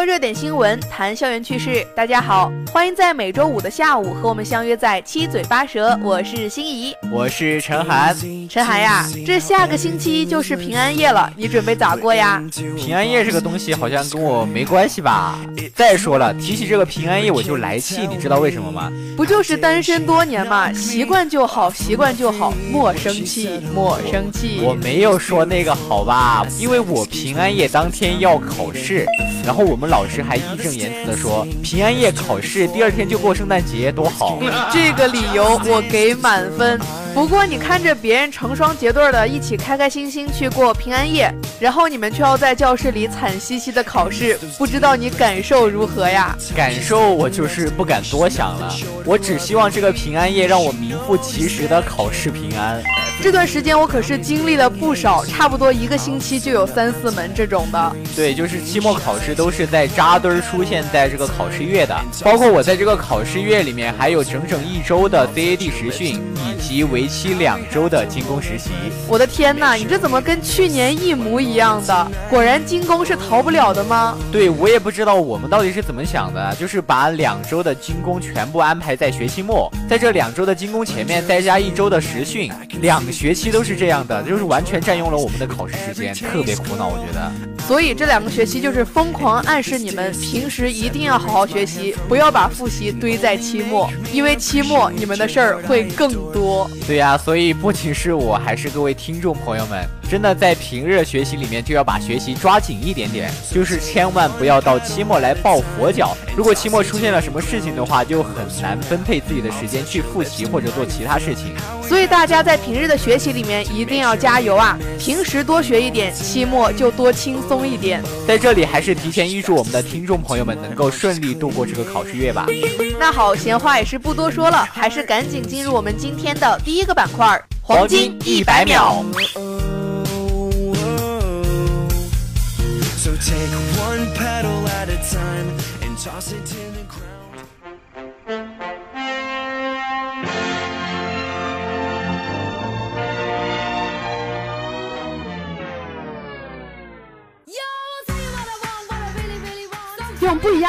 说热点新闻，谈校园趣事。大家好，欢迎在每周五的下午和我们相约在七嘴八舌。我是心怡，我是陈涵。陈涵呀，这下个星期就是平安夜了，你准备咋过呀？平安夜这个东西好像跟我没关系吧？再说了，提起这个平安夜我就来气，你知道为什么吗？不就是单身多年嘛，习惯就好，习惯就好，莫生气，莫生气。我没有说那个好吧，因为我平安夜当天要考试，然后我们老师还义正言辞的说，平安夜考试，第二天就过圣诞节，多好。这个理由我给满分。不过你看着别人成双结对的一起开开心心去过平安夜，然后你们却要在教室里惨兮兮的考试，不知道你感受如何呀？感受我就是不敢多想了，我只希望这个平安夜让我名副其实的考试平安。这段时间我可是经历了不少，差不多一个星期就有三四门这种的。对，就是期末考试都是在扎堆儿出现在这个考试月的，包括我在这个考试月里面还有整整一周的 CAD 实训，以及为期两周的精工实习。我的天哪，你这怎么跟去年一模一样的？果然精工是逃不了的吗？对我也不知道我们到底是怎么想的，就是把两周的精工全部安排在学期末，在这两周的精工前面再加一周的实训，两学期都是这样的，就是完全占用了我们的考试时间，特别苦恼，我觉得。所以这两个学期就是疯狂暗示你们，平时一定要好好学习，不要把复习堆在期末，因为期末你们的事儿会更多。对呀、所以不仅是我，还是各位听众朋友们，真的在平日学习里面就要把学习抓紧一点点，就是千万不要到期末来抱佛脚。如果期末出现了什么事情的话，就很难分配自己的时间去复习或者做其他事情。所以大家在平日的学习里面一定要加油啊！平时多学一点，期末就多轻松一点。在这里还是提前预祝我们的听众朋友们能够顺利度过这个考试月吧。那好，闲话也是不多说了，还是赶紧进入我们今天的第一个板块——黄金一百秒。So take one petal at a time and toss it to the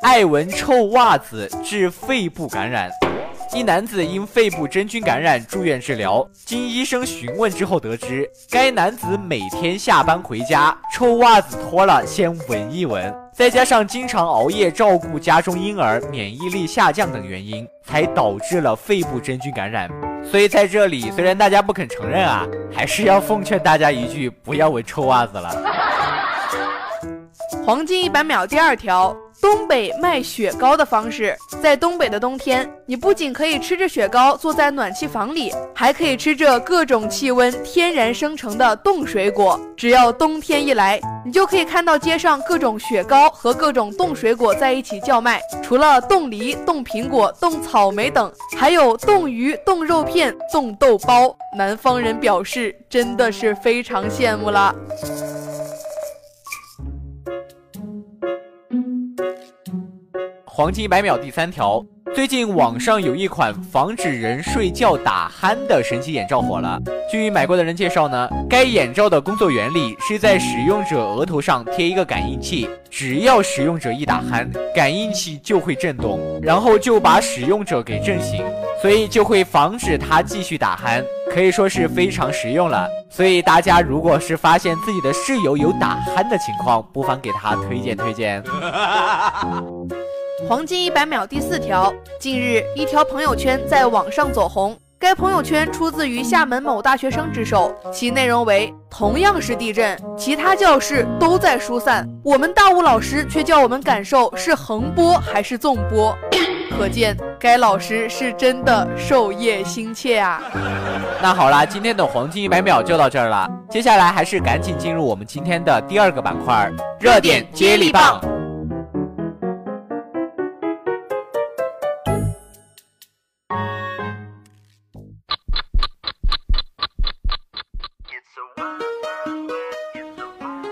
爱闻臭袜子致肺部感染。一男子因肺部真菌感染住院治疗，经医生询问之后得知，该男子每天下班回家，臭袜子脱了先闻一闻，再加上经常熬夜照顾家中婴儿，免疫力下降等原因，才导致了肺部真菌感染。所以在这里，虽然大家不肯承认啊，还是要奉劝大家一句：不要闻臭袜子了。黄金一百秒第二条：东北卖雪糕的方式。在东北的冬天，你不仅可以吃着雪糕坐在暖气房里，还可以吃着各种气温天然生成的冻水果。只要冬天一来，你就可以看到街上各种雪糕和各种冻水果在一起叫卖。除了冻梨、冻苹果、冻草莓等，还有冻鱼、冻肉片、冻豆包。南方人表示，真的是非常羡慕了。黄金一百秒第三条：最近网上有一款防止人睡觉打鼾的神奇眼罩火了。据买过的人介绍呢，该眼罩的工作原理是在使用者额头上贴一个感应器，只要使用者一打鼾，感应器就会震动，然后就把使用者给震醒，所以就会防止他继续打鼾，可以说是非常实用了。所以大家如果是发现自己的室友有打鼾的情况，不妨给他推荐推荐。黄金一百秒第四条，近日一条朋友圈在网上走红。该朋友圈出自于厦门某大学生之手，其内容为：同样是地震，其他教室都在疏散，我们大物老师却叫我们感受是横波还是纵波。可见该老师是真的授业心切啊！那好啦，今天的黄金一百秒就到这儿了，接下来还是赶紧进入我们今天的第二个板块——热点接力棒。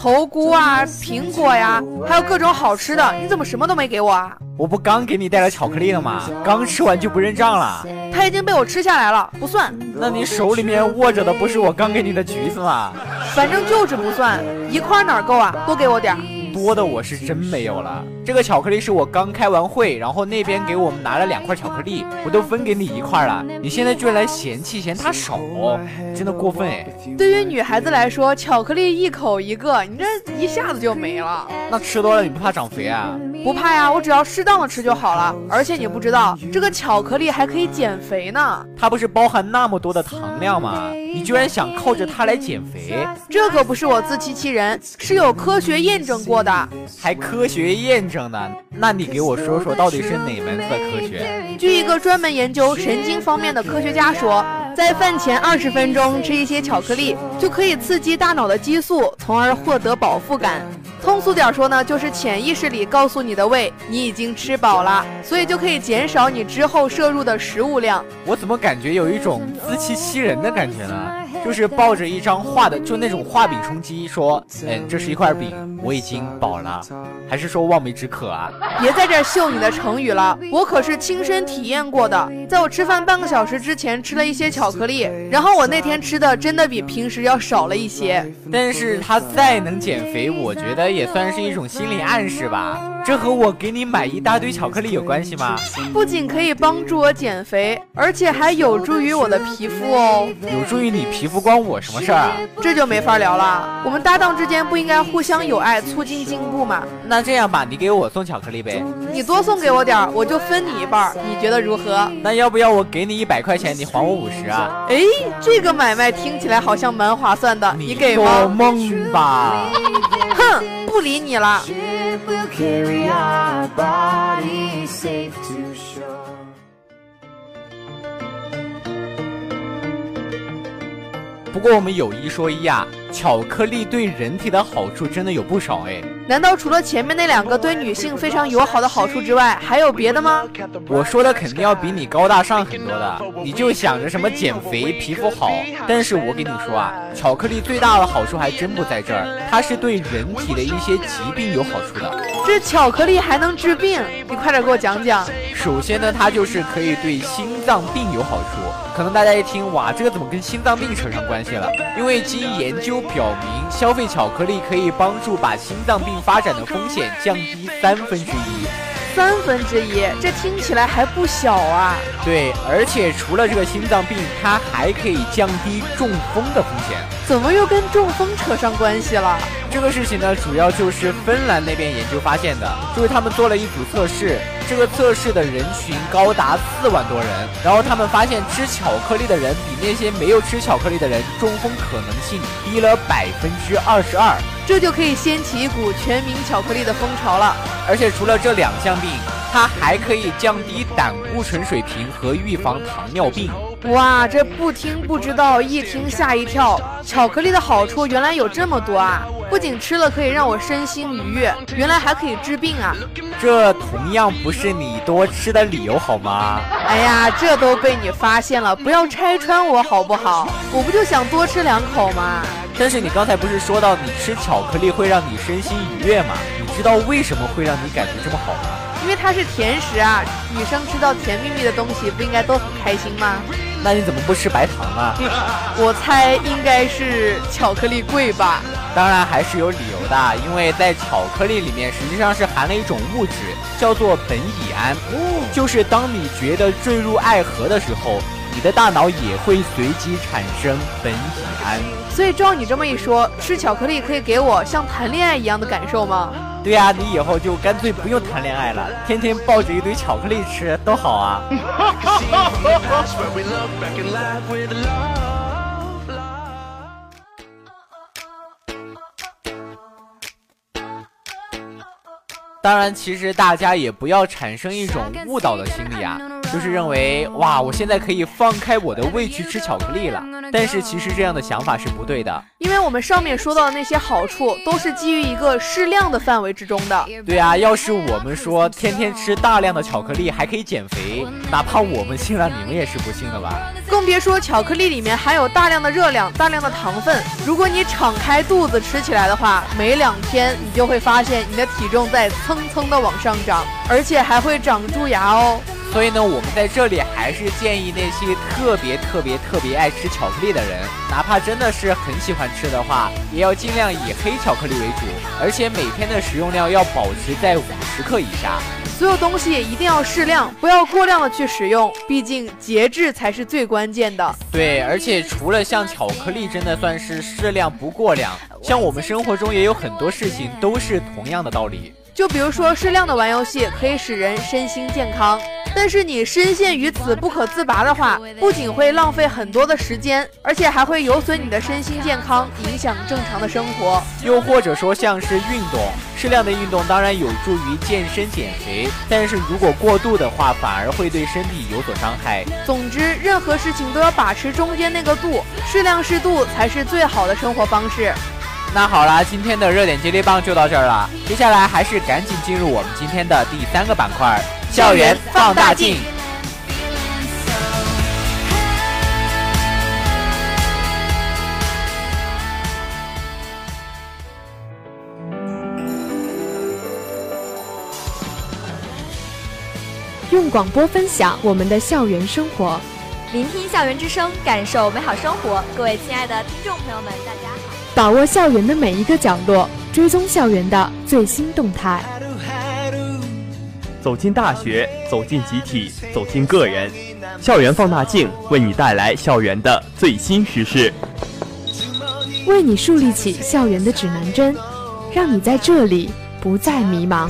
头菇啊、苹果呀，还有各种好吃的，你怎么什么都没给我啊？我不刚给你带了巧克力了吗？刚吃完就不认账了。它已经被我吃下来了，不算。那你手里面握着的不是我刚给你的橘子吗？反正就是不算，一块哪够啊？多给我点儿。多的我是真没有了。这个巧克力是我刚开完会，然后那边给我们拿了两块巧克力，我都分给你一块了。你现在居然来嫌弃嫌它少，真的过分哎！对于女孩子来说，巧克力一口一个，你这一下子就没了。那吃多了你不怕长肥啊？不怕呀，我只要适当的吃就好了。而且你不知道，这个巧克力还可以减肥呢。它不是包含那么多的糖量吗？你居然想靠着它来减肥？这可不是我自欺欺人，是有科学验证过的。还科学验证呢？那你给我说说，到底是哪门子的科学？据一个专门研究神经方面的科学家说，在饭前二十分钟吃一些巧克力，就可以刺激大脑的激素，从而获得饱腹感。通俗点说呢，就是潜意识里告诉你的胃，你已经吃饱了，所以就可以减少你之后摄入的食物量。我怎么感觉有一种自欺欺人的感觉呢？就是抱着一张画的，就那种画饼充饥，说，嗯，这是一块饼，我已经饱了，还是说望梅止渴啊？别在这秀你的成语了，我可是亲身体验过的。在我吃饭半个小时之前吃了一些巧克力，然后我那天吃的真的比平时要少了一些。但是他再能减肥，我觉得也算是一种心理暗示吧。这和我给你买一大堆巧克力有关系吗？不仅可以帮助我减肥，而且还有助于我的皮肤哦。有助于你皮肤关我什么事儿啊？这就没法聊了。我们搭档之间不应该互相友爱，促进进步吗？那这样吧，你给我送巧克力呗。你多送给我点儿，我就分你一半儿，你觉得如何？那要不要我给你一百块钱，你还我五十啊？哎，这个买卖听起来好像蛮划算的，你给做？梦吧！哼，不理你了。不过我们有一说一啊，巧克力对人体的好处真的有不少哎。难道除了前面那两个对女性非常友好的好处之外，还有别的吗？我说的肯定要比你高大上很多的，你就想着什么减肥、皮肤好。但是我跟你说啊，巧克力最大的好处还真不在这儿，它是对人体的一些疾病有好处的。这巧克力还能治病？你快点给我讲讲。首先呢，它就是可以对心脏病有好处。可能大家一听，哇，这个怎么跟心脏病扯上关系了？因为经研究表明，消费巧克力可以帮助把心脏病发展的风险降低三分之一。三分之一，这听起来还不小啊。对，而且除了这个心脏病，它还可以降低中风的风险。怎么又跟中风扯上关系了？这个事情呢，主要就是芬兰那边研究发现的，就是他们做了一组测试，这个测试的人群高达四万多人，然后他们发现吃巧克力的人比那些没有吃巧克力的人中风可能性低了百分之二十二，这就可以掀起一股全民巧克力的风潮了。而且除了这两项病，它还可以降低胆固醇水平和预防糖尿病。哇，这不听不知道，一听吓一跳。巧克力的好处原来有这么多啊！不仅吃了可以让我身心愉悦，原来还可以治病啊！这同样不是你多吃的理由好吗？哎呀，这都被你发现了，不要拆穿我好不好？我不就想多吃两口吗？但是你刚才不是说到你吃巧克力会让你身心愉悦吗？你知道为什么会让你感觉这么好吗？因为它是甜食啊，女生吃到甜蜜蜜的东西不应该都很开心吗？那你怎么不吃白糖啊？我猜应该是巧克力贵吧。当然还是有理由的，因为在巧克力里面实际上是含了一种物质，叫做苯乙胺。就是当你觉得坠入爱河的时候，你的大脑也会随即产生苯乙胺。所以照你这么一说，吃巧克力可以给我像谈恋爱一样的感受吗？对呀、你以后就干脆不用谈恋爱了，天天抱着一堆巧克力吃多好啊. 当然，其实大家也不要产生一种误导的心理啊，就是认为哇，我现在可以放开我的胃去吃巧克力了。但是其实这样的想法是不对的。因为我们上面说到的那些好处，都是基于一个适量的范围之中的。对啊，要是我们说天天吃大量的巧克力还可以减肥，哪怕我们信了，你们也是不信的吧？更别说巧克力里面含有大量的热量、大量的糖分。如果你敞开肚子吃起来的话，没两天你就会发现你的体重在蹭蹭的往上涨，而且还会长蛀牙哦。所以呢，我们在这里还是建议那些特别特别特别爱吃巧克力的人，哪怕真的是很喜欢吃的话，也要尽量以黑巧克力为主，而且每天的食用量要保持在五十克以上。所有东西一定要适量，不要过量的去使用，毕竟节制才是最关键的。对，而且除了像巧克力，真的算是适量不过量，像我们生活中也有很多事情都是同样的道理。就比如说，适量的玩游戏可以使人身心健康，但是你深陷于此不可自拔的话，不仅会浪费很多的时间，而且还会有损你的身心健康，影响正常的生活。又或者说像是运动，适量的运动当然有助于健身减肥，但是如果过度的话，反而会对身体有所伤害。总之，任何事情都要把持中间那个度，适量适度才是最好的生活方式。那好啦，今天的热点接力棒就到这儿了，接下来还是赶紧进入我们今天的第三个板块——校园放大镜。用广播分享我们的校园生活。聆听校园之声，感受美好生活。各位亲爱的听众朋友们，大家好！把握校园的每一个角落，追踪校园的最新动态。走进大学，走进集体，走进个人，校园放大镜为你带来校园的最新时事，为你树立起校园的指南针，让你在这里不再迷茫。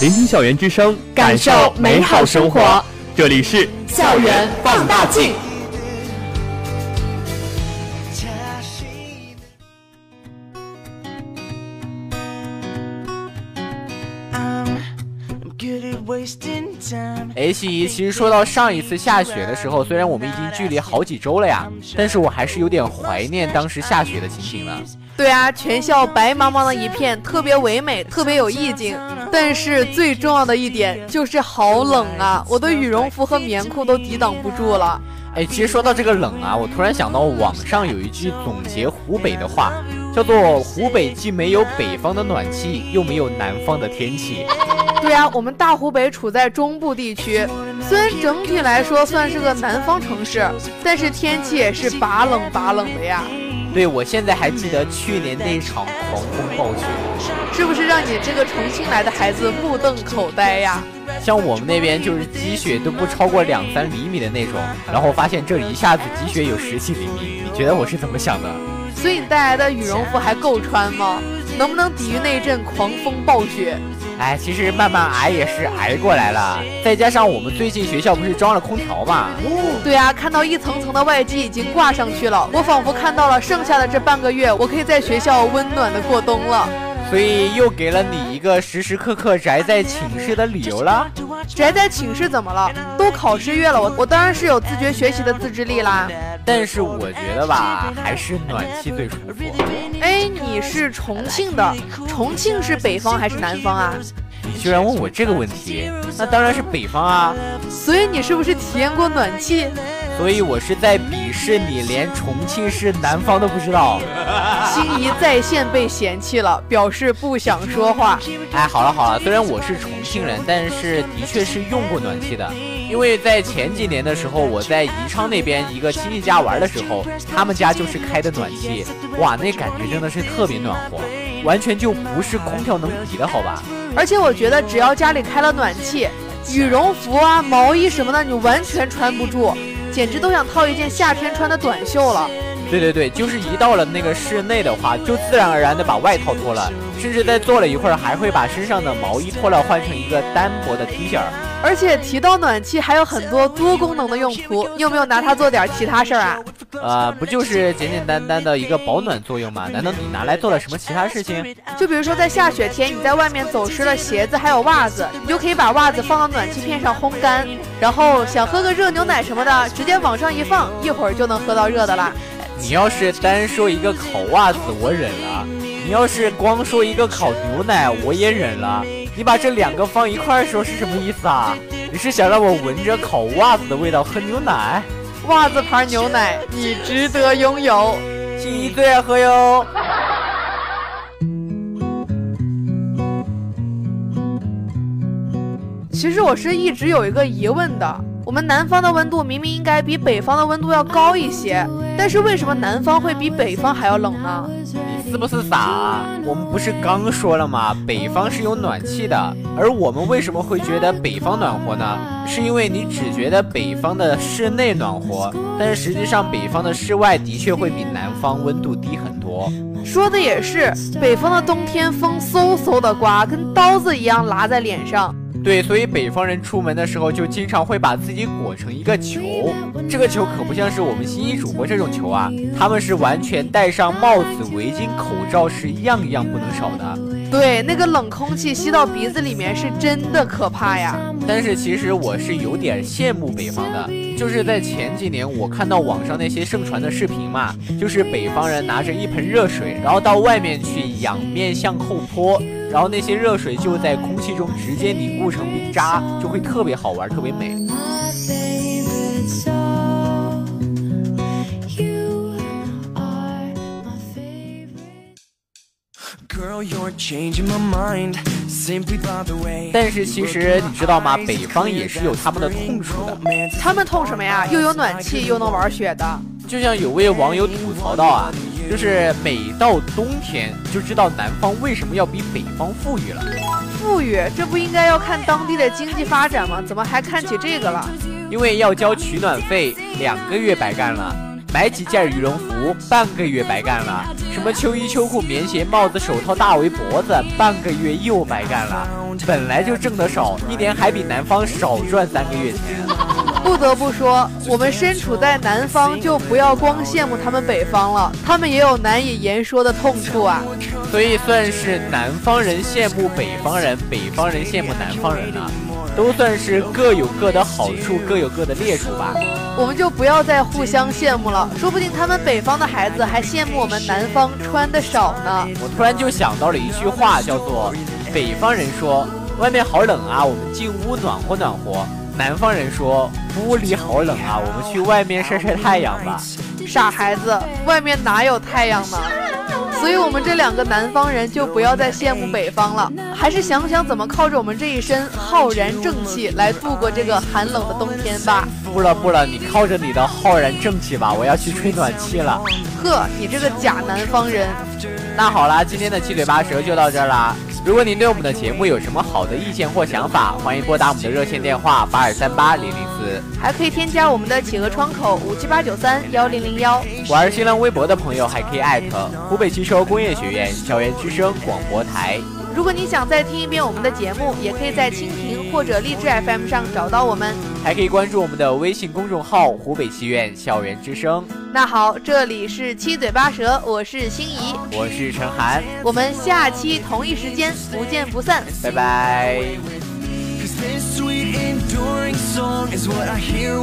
聆听校园之声，感受美好生活。这里是校园放大镜。哎，心怡，其实说到上一次下雪的时候，虽然我们已经距离好几周了呀，但是我还是有点怀念当时下雪的情景了。对啊，全校白茫茫的一片，特别唯美，特别有意境。但是最重要的一点就是好冷啊，我的羽绒服和棉裤都抵挡不住了。哎，其实说到这个冷啊，我突然想到网上有一句总结湖北的话，叫做“湖北既没有北方的暖气，又没有南方的天气”。对啊，我们大湖北处在中部地区，虽然整体来说算是个南方城市，但是天气也是拔冷拔冷的呀。对，我现在还记得去年那场狂风暴雪，是不是让你这个重庆来的孩子目瞪口呆呀？像我们那边就是积雪都不超过两三厘米的那种，然后发现这里一下子积雪有十几厘米，你觉得我是怎么想的？所以你带来的羽绒服还够穿吗？能不能抵御那一阵狂风暴雪？哎，其实慢慢挨也是挨过来了，再加上我们最近学校不是装了空调嘛？对啊，看到一层层的外机已经挂上去了，我仿佛看到了剩下的这半个月，我可以在学校温暖的过冬了。所以又给了你一个时时刻刻宅在寝室的理由啦。宅在寝室怎么了？都考试月了，我我当然是有自觉学习的自制力啦。但是我觉得吧，还是暖气最舒服。哎，你是重庆的，重庆是北方还是南方啊？你居然问我这个问题，那当然是北方啊。所以你是不是体验过暖气？所以我是在鄙视你，连重庆是南方都不知道。心仪在线被嫌弃了，表示不想说话。哎，好了好了，虽然我是重庆人，但是的确是用过暖气的。因为在前几年的时候，我在宜昌那边一个亲戚家玩的时候，他们家就是开的暖气，哇，那感觉真的是特别暖和，完全就不是空调能比的，好吧？而且我觉得，只要家里开了暖气，羽绒服啊、毛衣什么的，你完全穿不住。简直都想套一件夏天穿的短袖了。对对对，就是一到了那个室内的话，就自然而然的把外套脱了，甚至在坐了一会儿，还会把身上的毛衣脱了，换成一个单薄的 T 恤。而且提到暖气，还有很多多功能的用途，你有没有拿它做点其他事儿啊？呃，不就是简简单单的一个保暖作用吗？难道你拿来做了什么其他事情？就比如说在下雪天，你在外面走湿了鞋子还有袜子，你就可以把袜子放到暖气片上烘干，然后想喝个热牛奶什么的，直接往上一放，一会儿就能喝到热的啦。你要是单说一个烤袜子，我忍了；你要是光说一个烤牛奶，我也忍了。你把这两个放一块儿说是什么意思啊？你是想让我闻着烤袜子的味道喝牛奶？袜子牌牛奶，你值得拥有。心怡最爱喝哟。其实我是一直有一个疑问的。我们南方的温度明明应该比北方的温度要高一些，但是为什么南方会比北方还要冷呢？你是不是傻？我们不是刚说了吗？北方是有暖气的，而我们为什么会觉得北方暖和呢？是因为你只觉得北方的室内暖和，但是实际上北方的室外的确会比南方温度低很多。说的也是，北方的冬天风嗖嗖的刮，跟刀子一样拉在脸上。对，所以北方人出门的时候就经常会把自己裹成一个球，这个球可不像是我们新一主播这种球啊，他们是完全戴上帽子、围巾、口罩，是样样不能少的。对，那个冷空气吸到鼻子里面是真的可怕呀。但是其实我是有点羡慕北方的，就是在前几年我看到网上那些盛传的视频嘛，就是北方人拿着一盆热水，然后到外面去仰面向后泼。然后那些热水就在空气中直接凝固成冰渣，就会特别好玩，特别美。但是其实你知道吗？北方也是有他们的痛处的。他们痛什么呀？又有暖气，又能玩雪的。就像有位网友吐槽到啊。就是每到冬天，就知道南方为什么要比北方富裕了。富裕，这不应该要看当地的经济发展吗？怎么还看起这个了？因为要交取暖费，两个月白干了；买几件羽绒服，半个月白干了；什么秋衣秋裤、棉鞋、帽子、手套、大围脖子，半个月又白干了。本来就挣得少，一年还比南方少赚三个月钱。不得不说，我们身处在南方，就不要光羡慕他们北方了，他们也有难以言说的痛处啊。所以算是南方人羡慕北方人，北方人羡慕南方人啊，都算是各有各的好处，各有各的劣处吧。我们就不要再互相羡慕了，说不定他们北方的孩子还羡慕我们南方穿的少呢。我突然就想到了一句话，叫做“北方人说外面好冷啊，我们进屋暖和暖和。”南方人说屋里好冷啊，我们去外面晒晒太阳吧。傻孩子，外面哪有太阳呢？所以我们这两个南方人就不要再羡慕北方了，还是想想怎么靠着我们这一身浩然正气来度过这个寒冷的冬天吧。不了不了，你靠着你的浩然正气吧，我要去吹暖气了。呵，你这个假南方人。那好啦，今天的七嘴八舌就到这儿啦。如果您对我们的节目有什么好的意见或想法，欢迎拨打我们的热线电话八二三八零零四，还可以添加我们的企鹅窗口五七八九三幺零零幺。玩新浪微博的朋友还可以艾特湖北汽车工业学院校园之声广播台。如果你想再听一遍我们的节目，也可以在蜻蜓或者荔枝 FM 上找到我们，还可以关注我们的微信公众号“湖北戏院校园之声”。那好，这里是七嘴八舌，我是心怡，我是陈涵，我们下期同一时间不见不散，拜拜。This sweet enduring song is what I hear